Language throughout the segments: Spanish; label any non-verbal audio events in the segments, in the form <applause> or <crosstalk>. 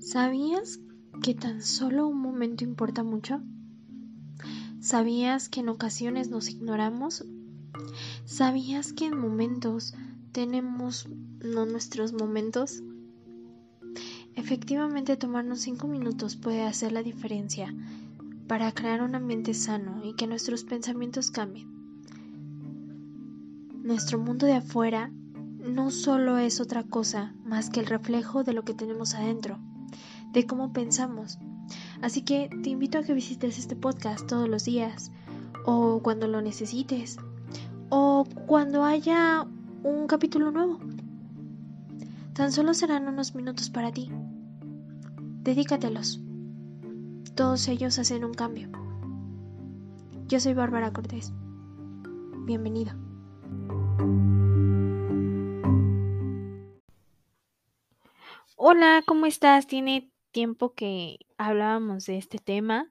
¿Sabías que tan solo un momento importa mucho? ¿Sabías que en ocasiones nos ignoramos? ¿Sabías que en momentos tenemos no nuestros momentos? Efectivamente, tomarnos cinco minutos puede hacer la diferencia para crear un ambiente sano y que nuestros pensamientos cambien. Nuestro mundo de afuera no solo es otra cosa más que el reflejo de lo que tenemos adentro de cómo pensamos. Así que te invito a que visites este podcast todos los días o cuando lo necesites o cuando haya un capítulo nuevo. Tan solo serán unos minutos para ti. Dedícatelos. Todos ellos hacen un cambio. Yo soy Bárbara Cortés. Bienvenido. Hola, ¿cómo estás? Tiene tiempo que hablábamos de este tema,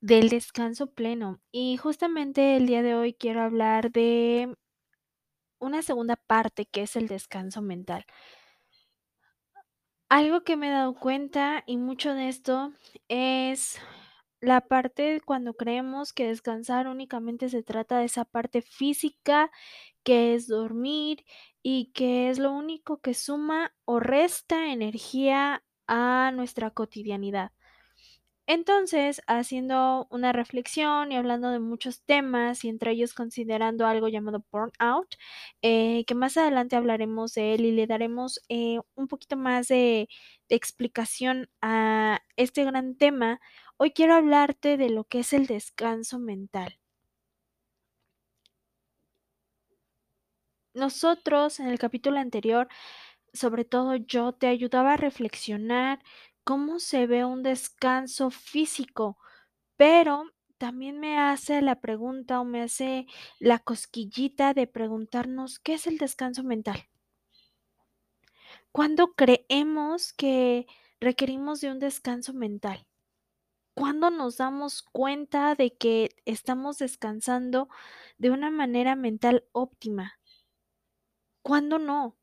del descanso pleno. Y justamente el día de hoy quiero hablar de una segunda parte que es el descanso mental. Algo que me he dado cuenta y mucho de esto es la parte cuando creemos que descansar únicamente se trata de esa parte física que es dormir y que es lo único que suma o resta energía a nuestra cotidianidad. Entonces, haciendo una reflexión y hablando de muchos temas y entre ellos considerando algo llamado burnout, eh, que más adelante hablaremos de él y le daremos eh, un poquito más de, de explicación a este gran tema, hoy quiero hablarte de lo que es el descanso mental. Nosotros en el capítulo anterior sobre todo yo, te ayudaba a reflexionar cómo se ve un descanso físico, pero también me hace la pregunta o me hace la cosquillita de preguntarnos qué es el descanso mental. ¿Cuándo creemos que requerimos de un descanso mental? ¿Cuándo nos damos cuenta de que estamos descansando de una manera mental óptima? ¿Cuándo no?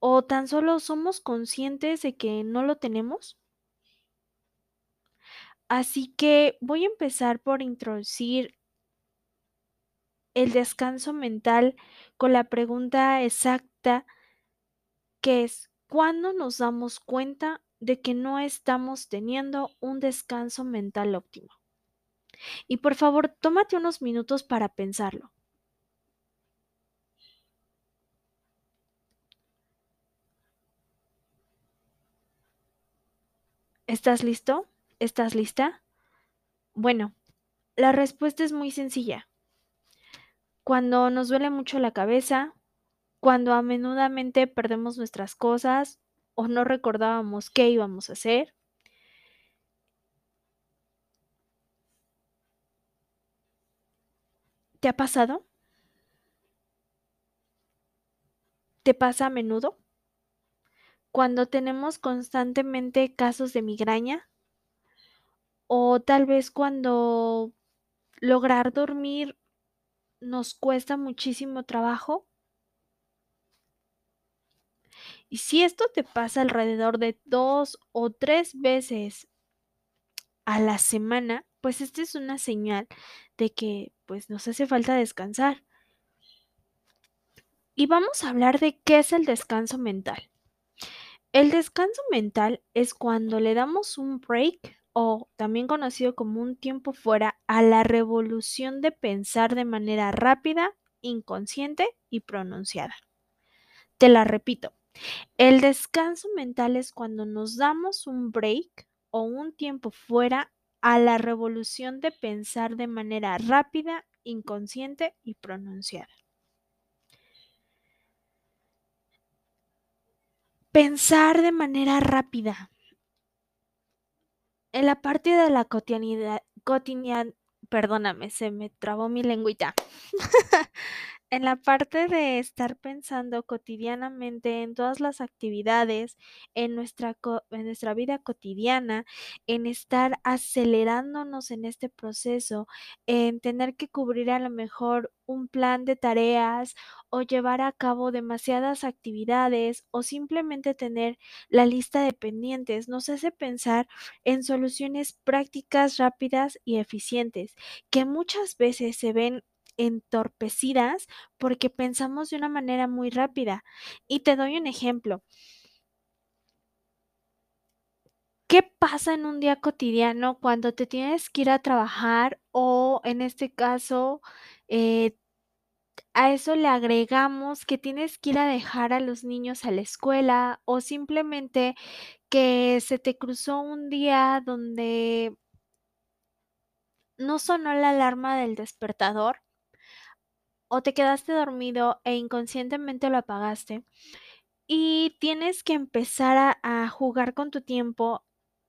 ¿O tan solo somos conscientes de que no lo tenemos? Así que voy a empezar por introducir el descanso mental con la pregunta exacta que es, ¿cuándo nos damos cuenta de que no estamos teniendo un descanso mental óptimo? Y por favor, tómate unos minutos para pensarlo. ¿Estás listo? ¿Estás lista? Bueno, la respuesta es muy sencilla. Cuando nos duele mucho la cabeza, cuando a menudamente perdemos nuestras cosas o no recordábamos qué íbamos a hacer, ¿Te ha pasado? ¿Te pasa a menudo? Cuando tenemos constantemente casos de migraña o tal vez cuando lograr dormir nos cuesta muchísimo trabajo. Y si esto te pasa alrededor de dos o tres veces a la semana, pues esta es una señal de que pues nos hace falta descansar. Y vamos a hablar de qué es el descanso mental. El descanso mental es cuando le damos un break o también conocido como un tiempo fuera a la revolución de pensar de manera rápida, inconsciente y pronunciada. Te la repito. El descanso mental es cuando nos damos un break o un tiempo fuera a la revolución de pensar de manera rápida, inconsciente y pronunciada. Pensar de manera rápida. En la parte de la cotidianidad, perdóname, se me trabó mi lengüita. <laughs> En la parte de estar pensando cotidianamente en todas las actividades, en nuestra en nuestra vida cotidiana, en estar acelerándonos en este proceso, en tener que cubrir a lo mejor un plan de tareas o llevar a cabo demasiadas actividades o simplemente tener la lista de pendientes, nos hace pensar en soluciones prácticas, rápidas y eficientes, que muchas veces se ven entorpecidas porque pensamos de una manera muy rápida. Y te doy un ejemplo. ¿Qué pasa en un día cotidiano cuando te tienes que ir a trabajar o en este caso, eh, a eso le agregamos que tienes que ir a dejar a los niños a la escuela o simplemente que se te cruzó un día donde no sonó la alarma del despertador o te quedaste dormido e inconscientemente lo apagaste y tienes que empezar a, jugar con tu tiempo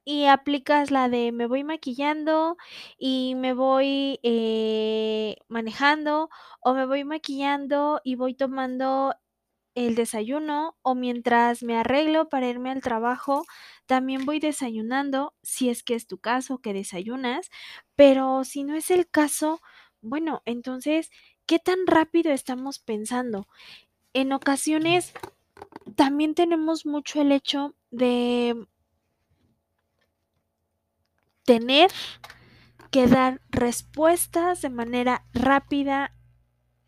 y aplicas la de me voy maquillando y me voy eh, manejando o me voy maquillando y voy tomando el desayuno o mientras me arreglo para irme al trabajo, también voy desayunando, si es que es tu caso que desayunas, pero si no es el caso, bueno, entonces, ¿qué tan rápido estamos pensando? En ocasiones también tenemos mucho el hecho de tener que dar respuestas de manera rápida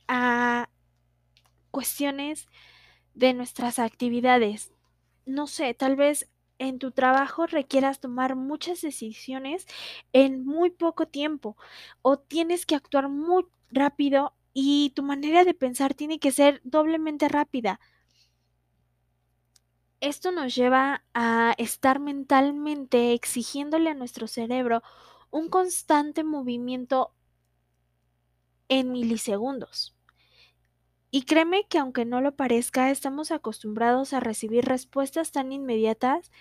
a cuestiones de nuestras actividades. No sé, tal vez en tu trabajo requieras tomar muchas decisiones en muy poco tiempo o tienes que actuar muy rápido y tu manera de pensar tiene que ser doblemente rápida. Esto nos lleva a estar mentalmente exigiéndole a nuestro cerebro un constante movimiento en milisegundos. Y créeme que aunque no lo parezca, estamos acostumbrados a recibir respuestas tan inmediatas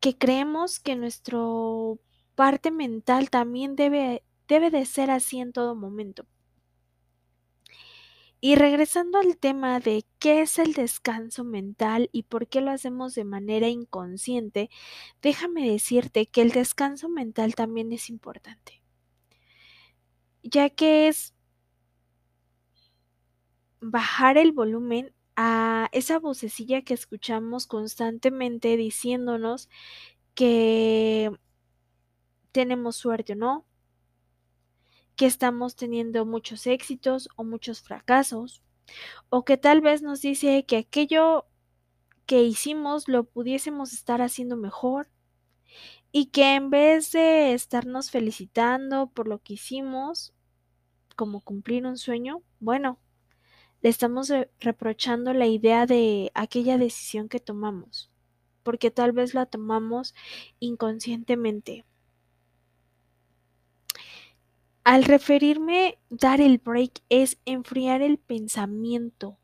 que creemos que nuestro parte mental también debe, debe de ser así en todo momento. Y regresando al tema de qué es el descanso mental y por qué lo hacemos de manera inconsciente, déjame decirte que el descanso mental también es importante, ya que es bajar el volumen a esa vocecilla que escuchamos constantemente diciéndonos que tenemos suerte o no, que estamos teniendo muchos éxitos o muchos fracasos, o que tal vez nos dice que aquello que hicimos lo pudiésemos estar haciendo mejor y que en vez de estarnos felicitando por lo que hicimos, como cumplir un sueño, bueno, le estamos reprochando la idea de aquella decisión que tomamos, porque tal vez la tomamos inconscientemente. Al referirme dar el break es enfriar el pensamiento,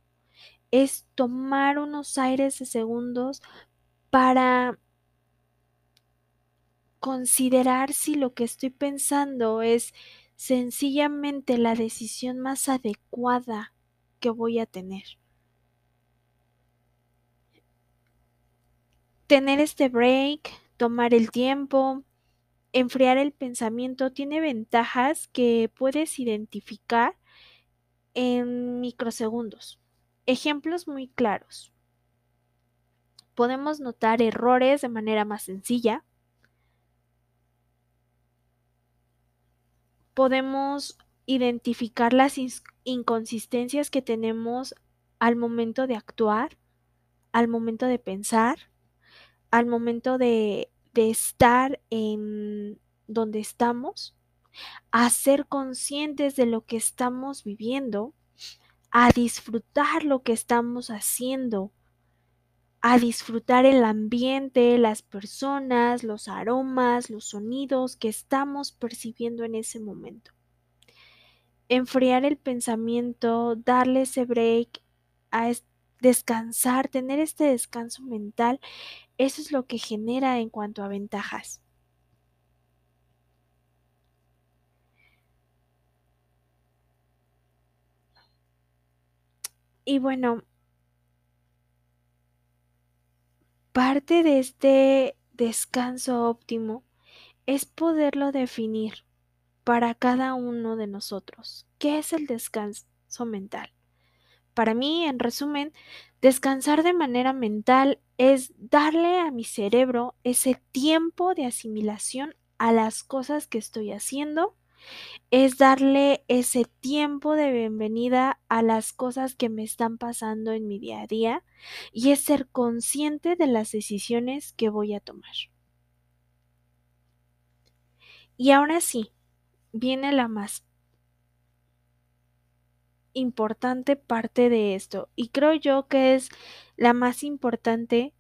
es tomar unos aires de segundos para considerar si lo que estoy pensando es sencillamente la decisión más adecuada que voy a tener. Tener este break, tomar el tiempo, enfriar el pensamiento tiene ventajas que puedes identificar en microsegundos. Ejemplos muy claros. Podemos notar errores de manera más sencilla. Podemos identificar las inconsistencias que tenemos al momento de actuar, al momento de pensar, al momento de, de estar en donde estamos, a ser conscientes de lo que estamos viviendo, a disfrutar lo que estamos haciendo, a disfrutar el ambiente, las personas, los aromas, los sonidos que estamos percibiendo en ese momento. Enfriar el pensamiento, darle ese break, a descansar, tener este descanso mental, eso es lo que genera en cuanto a ventajas. Y bueno parte de este descanso óptimo es poderlo definir para cada uno de nosotros. ¿Qué es el descanso mental? Para mí, en resumen, descansar de manera mental es darle a mi cerebro ese tiempo de asimilación a las cosas que estoy haciendo, es darle ese tiempo de bienvenida a las cosas que me están pasando en mi día a día y es ser consciente de las decisiones que voy a tomar. Y ahora sí, viene la más importante parte de esto y creo yo que es la más importante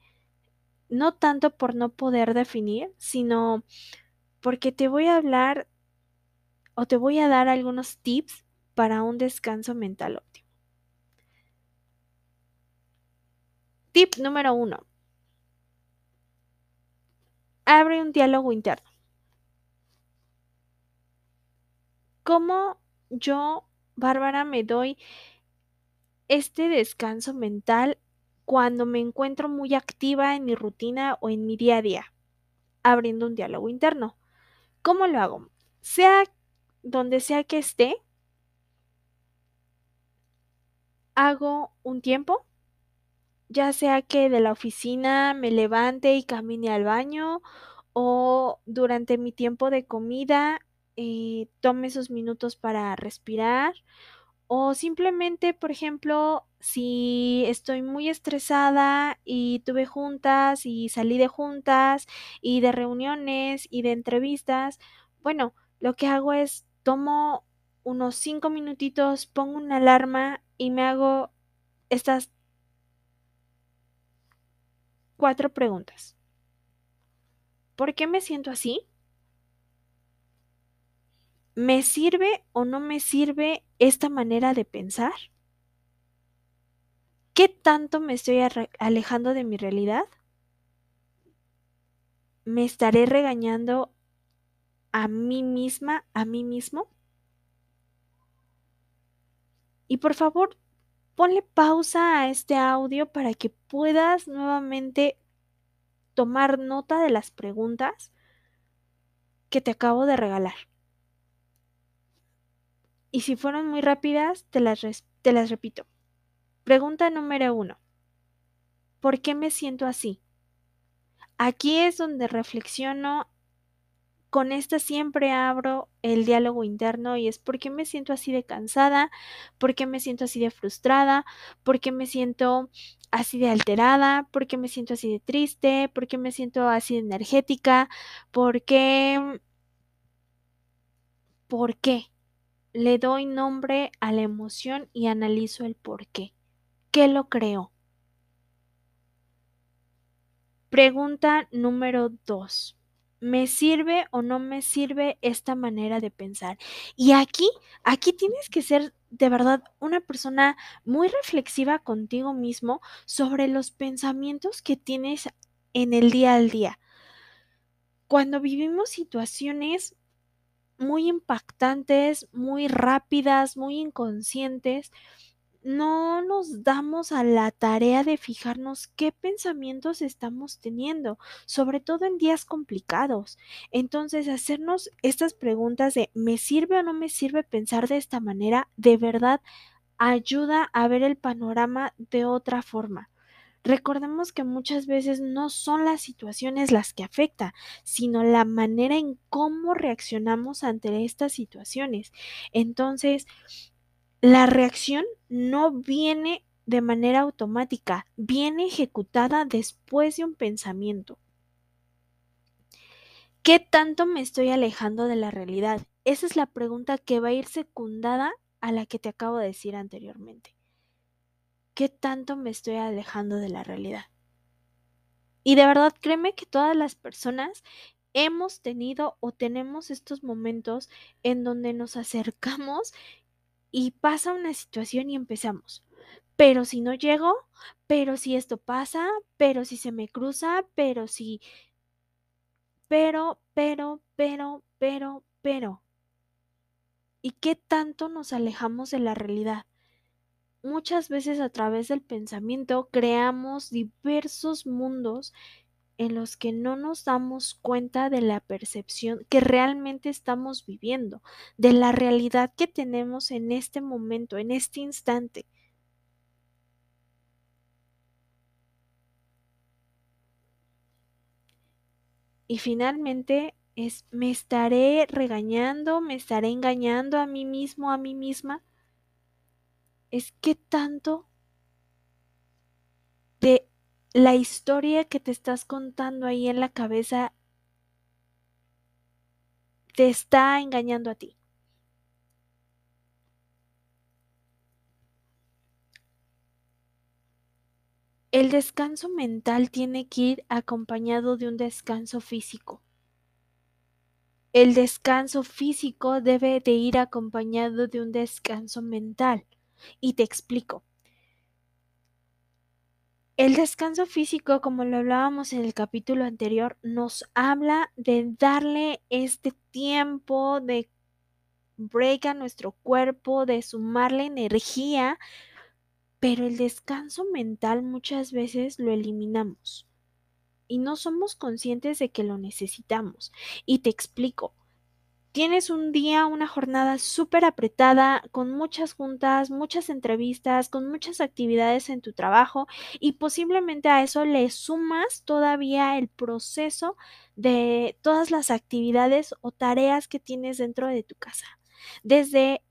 no tanto por no poder definir, sino porque te voy a hablar o te voy a dar algunos tips para un descanso mental óptimo. Tip número uno. Abre un diálogo interno. ¿Cómo yo, Bárbara, me doy este descanso mental cuando me encuentro muy activa en mi rutina o en mi día a día? Abriendo un diálogo interno. ¿Cómo lo hago? Sea donde sea que esté, hago un tiempo, ya sea que de la oficina me levante y camine al baño o durante mi tiempo de comida eh, tome esos minutos para respirar o simplemente, por ejemplo, si estoy muy estresada y tuve juntas y salí de juntas y de reuniones y de entrevistas, bueno, lo que hago es tomo unos cinco minutitos, pongo una alarma y me hago estas cuatro preguntas. ¿Por qué me siento así? ¿Me sirve o no me sirve esta manera de pensar? ¿Qué tanto me estoy alejando de mi realidad? ¿Me estaré regañando a mí misma, a mí mismo? Y por favor, ponle pausa a este audio para que puedas nuevamente tomar nota de las preguntas que te acabo de regalar. Y si fueron muy rápidas, te las, repito. Pregunta número uno. ¿Por qué me siento así? Aquí es donde reflexiono con esta siempre abro el diálogo interno y es por qué me siento así de cansada, por qué me siento así de frustrada, por qué me siento así de alterada, por qué me siento así de triste, por qué me siento así de energética, por qué... ¿Por qué? Le doy nombre a la emoción y analizo el por qué. ¿Qué lo creó? Pregunta número dos. ¿Me sirve o no me sirve esta manera de pensar? Y aquí, aquí tienes que ser de verdad una persona muy reflexiva contigo mismo sobre los pensamientos que tienes en el día al día. Cuando vivimos situaciones muy impactantes, muy rápidas, muy inconscientes, no nos damos a la tarea de fijarnos qué pensamientos estamos teniendo, sobre todo en días complicados. Entonces, hacernos estas preguntas de ¿me sirve o no me sirve pensar de esta manera? De verdad ayuda a ver el panorama de otra forma. Recordemos que muchas veces no son las situaciones las que afectan, sino la manera en cómo reaccionamos ante estas situaciones. Entonces, la reacción no viene de manera automática, viene ejecutada después de un pensamiento. ¿Qué tanto me estoy alejando de la realidad? Esa es la pregunta que va a ir secundada a la que te acabo de decir anteriormente. ¿Qué tanto me estoy alejando de la realidad? Y de verdad, créeme que todas las personas hemos tenido o tenemos estos momentos en donde nos acercamos y pasa una situación y empezamos. Pero si no llego, pero si esto pasa, pero si se me cruza, pero si... Pero, pero, pero, pero, pero. ¿Y qué tanto nos alejamos de la realidad? Muchas veces a través del pensamiento creamos diversos mundos en los que no nos damos cuenta de la percepción que realmente estamos viviendo, de la realidad que tenemos en este momento, en este instante. Y finalmente me estaré regañando, me estaré engañando a mí mismo, a mí misma. Es que tanto de la historia que te estás contando ahí en la cabeza te está engañando a ti. El descanso mental tiene que ir acompañado de un descanso físico. El descanso físico debe de ir acompañado de un descanso mental. Y te explico. El descanso físico, como lo hablábamos en el capítulo anterior, nos habla de darle este tiempo de break a nuestro cuerpo, de sumarle energía, pero el descanso mental muchas veces lo eliminamos y no somos conscientes de que lo necesitamos. Y te explico tienes un día, una jornada súper apretada, con muchas juntas, muchas entrevistas, con muchas actividades en tu trabajo y posiblemente a eso le sumas todavía el proceso de todas las actividades o tareas que tienes dentro de tu casa. Desde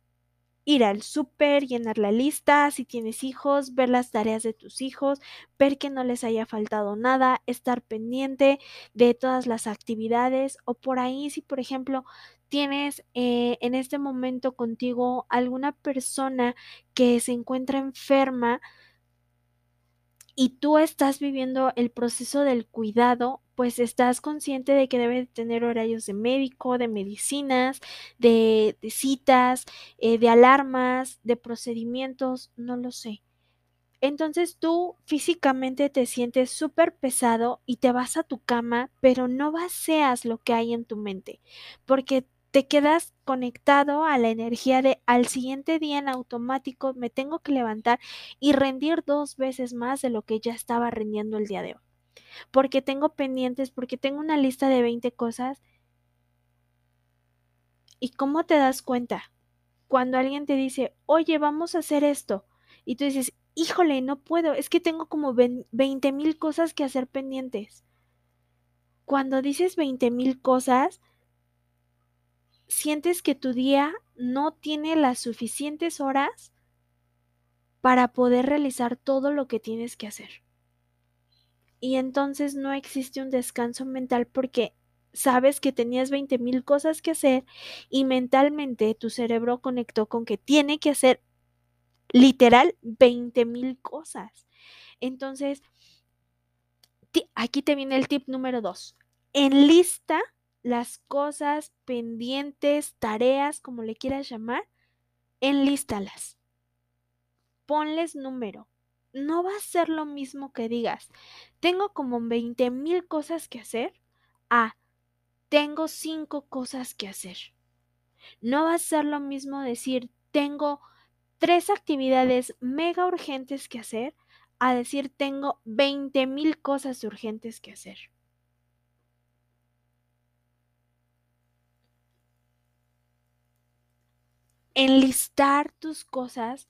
ir al súper, llenar la lista, si tienes hijos, ver las tareas de tus hijos, ver que no les haya faltado nada, estar pendiente de todas las actividades o por ahí si por ejemplo tienes eh, en este momento contigo alguna persona que se encuentra enferma y tú estás viviendo el proceso del cuidado, pues estás consciente de que debe tener horarios de médico, de medicinas, de, citas, eh, de alarmas, de procedimientos, no lo sé. Entonces tú físicamente te sientes súper pesado y te vas a tu cama, pero no vacías lo que hay en tu mente, porque te quedas conectado a la energía de al siguiente día en automático me tengo que levantar y rendir dos veces más de lo que ya estaba rindiendo el día de hoy. Porque tengo pendientes, porque tengo una lista de 20 cosas. ¿Y cómo te das cuenta? Cuando alguien te dice, oye, vamos a hacer esto. Y tú dices, híjole, no puedo, es que tengo como 20 mil cosas que hacer pendientes. Cuando dices 20 mil cosas, sientes que tu día no tiene las suficientes horas para poder realizar todo lo que tienes que hacer. Y entonces no existe un descanso mental porque sabes que tenías 20 mil cosas que hacer y mentalmente tu cerebro conectó con que tiene que hacer literal 20 mil cosas. Entonces, aquí te viene el tip número dos. lista las cosas pendientes, tareas, como le quieras llamar, enlístalas. Ponles número. No va a ser lo mismo que digas, tengo como 20 mil cosas que hacer, a tengo cinco cosas que hacer. No va a ser lo mismo decir, tengo tres actividades mega urgentes que hacer, a decir, tengo 20 mil cosas urgentes que hacer. Enlistar tus cosas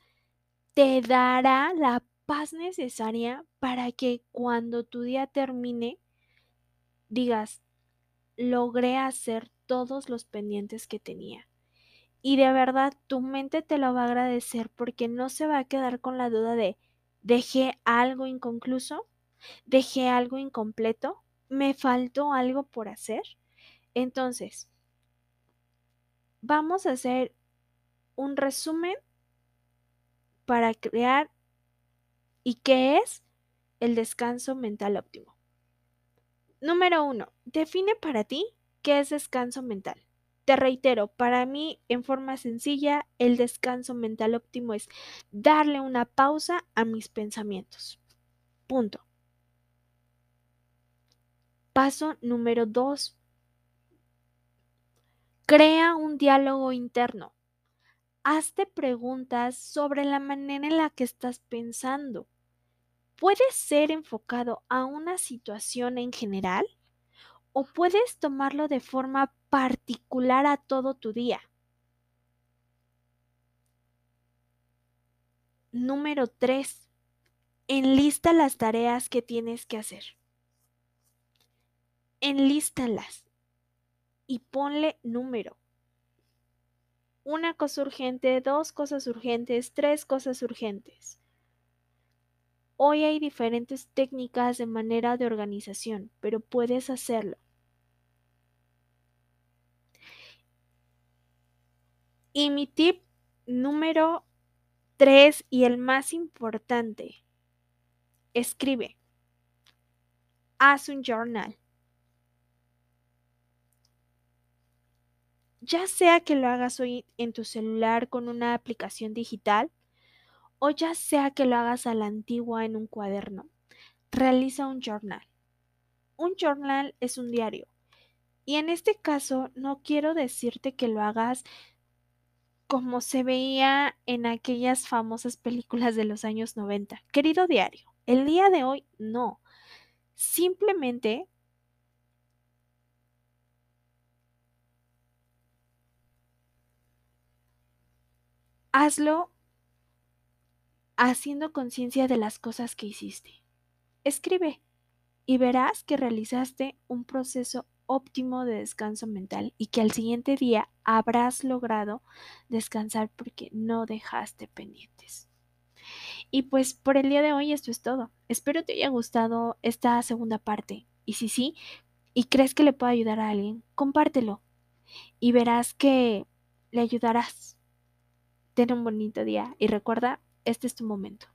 te dará la paz necesaria para que cuando tu día termine digas, logré hacer todos los pendientes que tenía. Y de verdad tu mente te lo va a agradecer porque no se va a quedar con la duda de, dejé algo inconcluso, dejé algo incompleto, me faltó algo por hacer. Entonces, vamos a hacer un resumen para crear y qué es el descanso mental óptimo. Número uno, define para ti qué es descanso mental. Te reitero, para mí, en forma sencilla, el descanso mental óptimo es darle una pausa a mis pensamientos. Punto. Paso número dos. Crea un diálogo interno Hazte preguntas sobre la manera en la que estás pensando. ¿Puede ser enfocado a una situación en general? ¿O puedes tomarlo de forma particular a todo tu día? Número 3. Enlista las tareas que tienes que hacer. Enlístalas y ponle número. Una cosa urgente, dos cosas urgentes, tres cosas urgentes. Hoy hay diferentes técnicas de manera de organización, pero puedes hacerlo. Y mi tip número Tres, y el más importante, escribe. Haz un journal. Ya sea que lo hagas hoy en tu celular con una aplicación digital o ya sea que lo hagas a la antigua en un cuaderno, realiza un journal. Un journal es un diario. Y en este caso no quiero decirte que lo hagas como se veía en aquellas famosas películas de los años 90. Querido diario, el día de hoy no. Simplemente hazlo haciendo conciencia de las cosas que hiciste. Escribe y verás que realizaste un proceso óptimo de descanso mental y que al siguiente día habrás logrado descansar porque no dejaste pendientes. Y pues por el día de hoy esto es todo. Espero te haya gustado esta segunda parte. Y si sí, y crees que le puede ayudar a alguien, compártelo y verás que le ayudarás. Ten un bonito día y recuerda, este es tu momento.